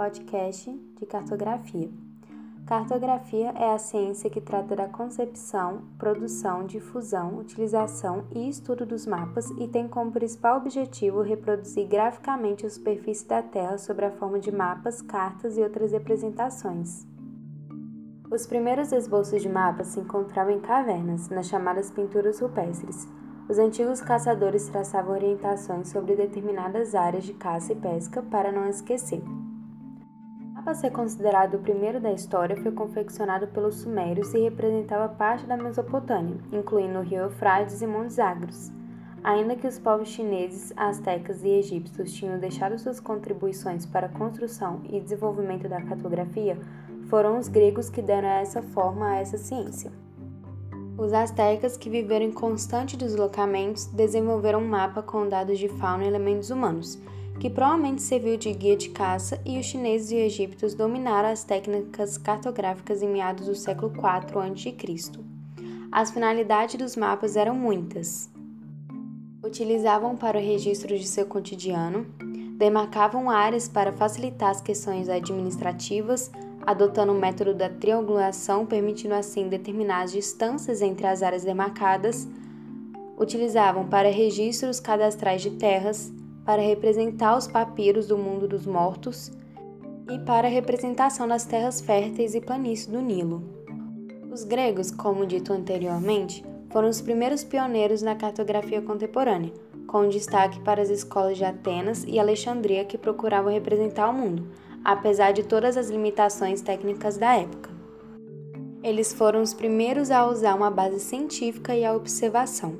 podcast de cartografia. Cartografia é a ciência que trata da concepção, produção, difusão, utilização e estudo dos mapas e tem como principal objetivo reproduzir graficamente a superfície da Terra sob a forma de mapas, cartas e outras representações. Os primeiros esboços de mapas se encontravam em cavernas, nas chamadas pinturas rupestres. Os antigos caçadores traçavam orientações sobre determinadas áreas de caça e pesca para não esquecer. Mapa a ser considerado o primeiro da história foi confeccionado pelos sumérios e representava parte da Mesopotâmia, incluindo o rio Eufrates e Montes Agros. Ainda que os povos chineses, astecas e egípcios tinham deixado suas contribuições para a construção e desenvolvimento da cartografia, foram os gregos que deram essa forma a essa ciência. Os astecas, que viveram em constante deslocamentos, desenvolveram um mapa com dados de fauna e elementos humanos, que provavelmente serviu de guia de caça, e os chineses e egípcios dominaram as técnicas cartográficas em meados do século IV a.C. As finalidades dos mapas eram muitas. Utilizavam para o registro de seu cotidiano, demarcavam áreas para facilitar as questões administrativas, adotando o método da triangulação, permitindo assim determinar as distâncias entre as áreas demarcadas, utilizavam para registros cadastrais de terras, para representar os papiros do mundo dos mortos e para a representação das terras férteis e planícies do Nilo. Os gregos, como dito anteriormente, foram os primeiros pioneiros na cartografia contemporânea, com destaque para as escolas de Atenas e Alexandria que procuravam representar o mundo, apesar de todas as limitações técnicas da época. Eles foram os primeiros a usar uma base científica e a observação.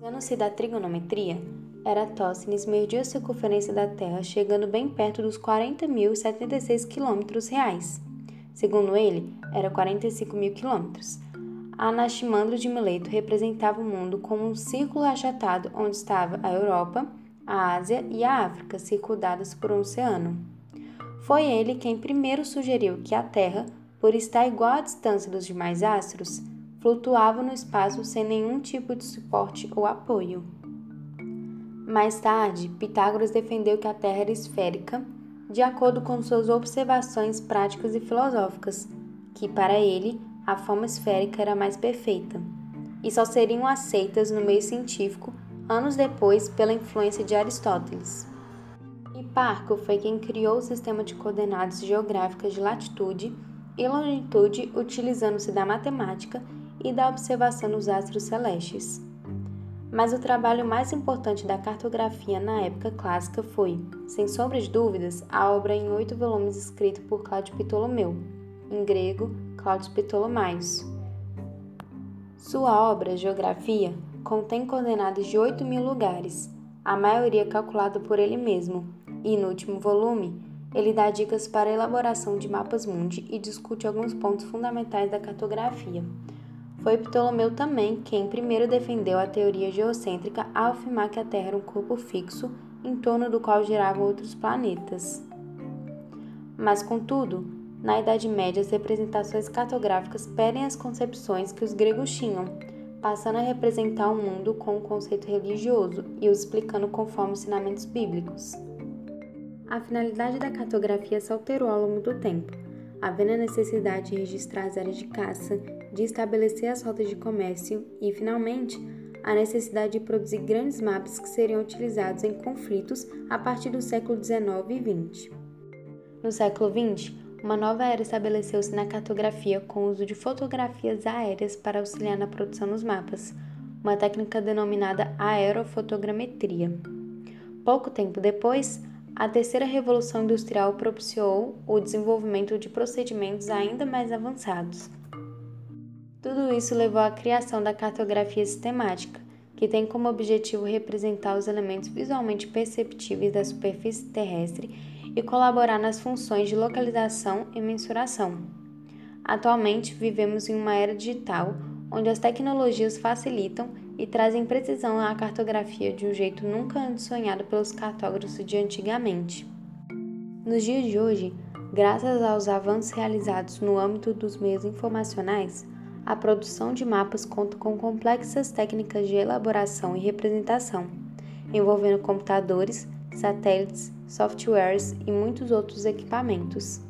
Usando-se da trigonometria, Eratóstenes mediu a circunferência da Terra chegando bem perto dos 40.076 quilômetros reais. Segundo ele, era 45 mil quilômetros. Anaximandro de Mileto representava o mundo como um círculo achatado onde estava a Europa, a Ásia e a África circundadas por um oceano. Foi ele quem primeiro sugeriu que a Terra, por estar igual à distância dos demais astros, flutuava no espaço sem nenhum tipo de suporte ou apoio. Mais tarde, Pitágoras defendeu que a Terra era esférica, de acordo com suas observações práticas e filosóficas, que para ele a forma esférica era mais perfeita, e só seriam aceitas no meio científico anos depois pela influência de Aristóteles. Parco foi quem criou o sistema de coordenadas geográficas de latitude e longitude utilizando-se da matemática e da observação dos astros celestes. Mas o trabalho mais importante da cartografia na época clássica foi, sem sombra de dúvidas, a obra em oito volumes escrita por Cláudio Ptolomeu, em grego Cláudio Ptolomaios. Sua obra, Geografia, contém coordenadas de 8 mil lugares, a maioria calculada por ele mesmo, e no último volume, ele dá dicas para a elaboração de mapas mundi e discute alguns pontos fundamentais da cartografia. Foi Ptolomeu também quem primeiro defendeu a teoria geocêntrica ao afirmar que a Terra era um corpo fixo em torno do qual giravam outros planetas. Mas, contudo, na Idade Média, as representações cartográficas perdem as concepções que os gregos tinham, passando a representar o mundo com um conceito religioso e o explicando conforme os ensinamentos bíblicos. A finalidade da cartografia se alterou ao longo do tempo, havendo a necessidade de registrar as áreas de caça, de estabelecer as rotas de comércio e, finalmente, a necessidade de produzir grandes mapas que seriam utilizados em conflitos a partir do século XIX e XX. No século XX, uma nova era estabeleceu-se na cartografia com o uso de fotografias aéreas para auxiliar na produção dos mapas, uma técnica denominada aerofotogrametria. Pouco tempo depois, a terceira revolução industrial propiciou o desenvolvimento de procedimentos ainda mais avançados. Tudo isso levou à criação da cartografia sistemática, que tem como objetivo representar os elementos visualmente perceptíveis da superfície terrestre e colaborar nas funções de localização e mensuração. Atualmente, vivemos em uma era digital onde as tecnologias facilitam e trazem precisão à cartografia de um jeito nunca antes sonhado pelos cartógrafos de antigamente. Nos dias de hoje, graças aos avanços realizados no âmbito dos meios informacionais, a produção de mapas conta com complexas técnicas de elaboração e representação, envolvendo computadores, satélites, softwares e muitos outros equipamentos.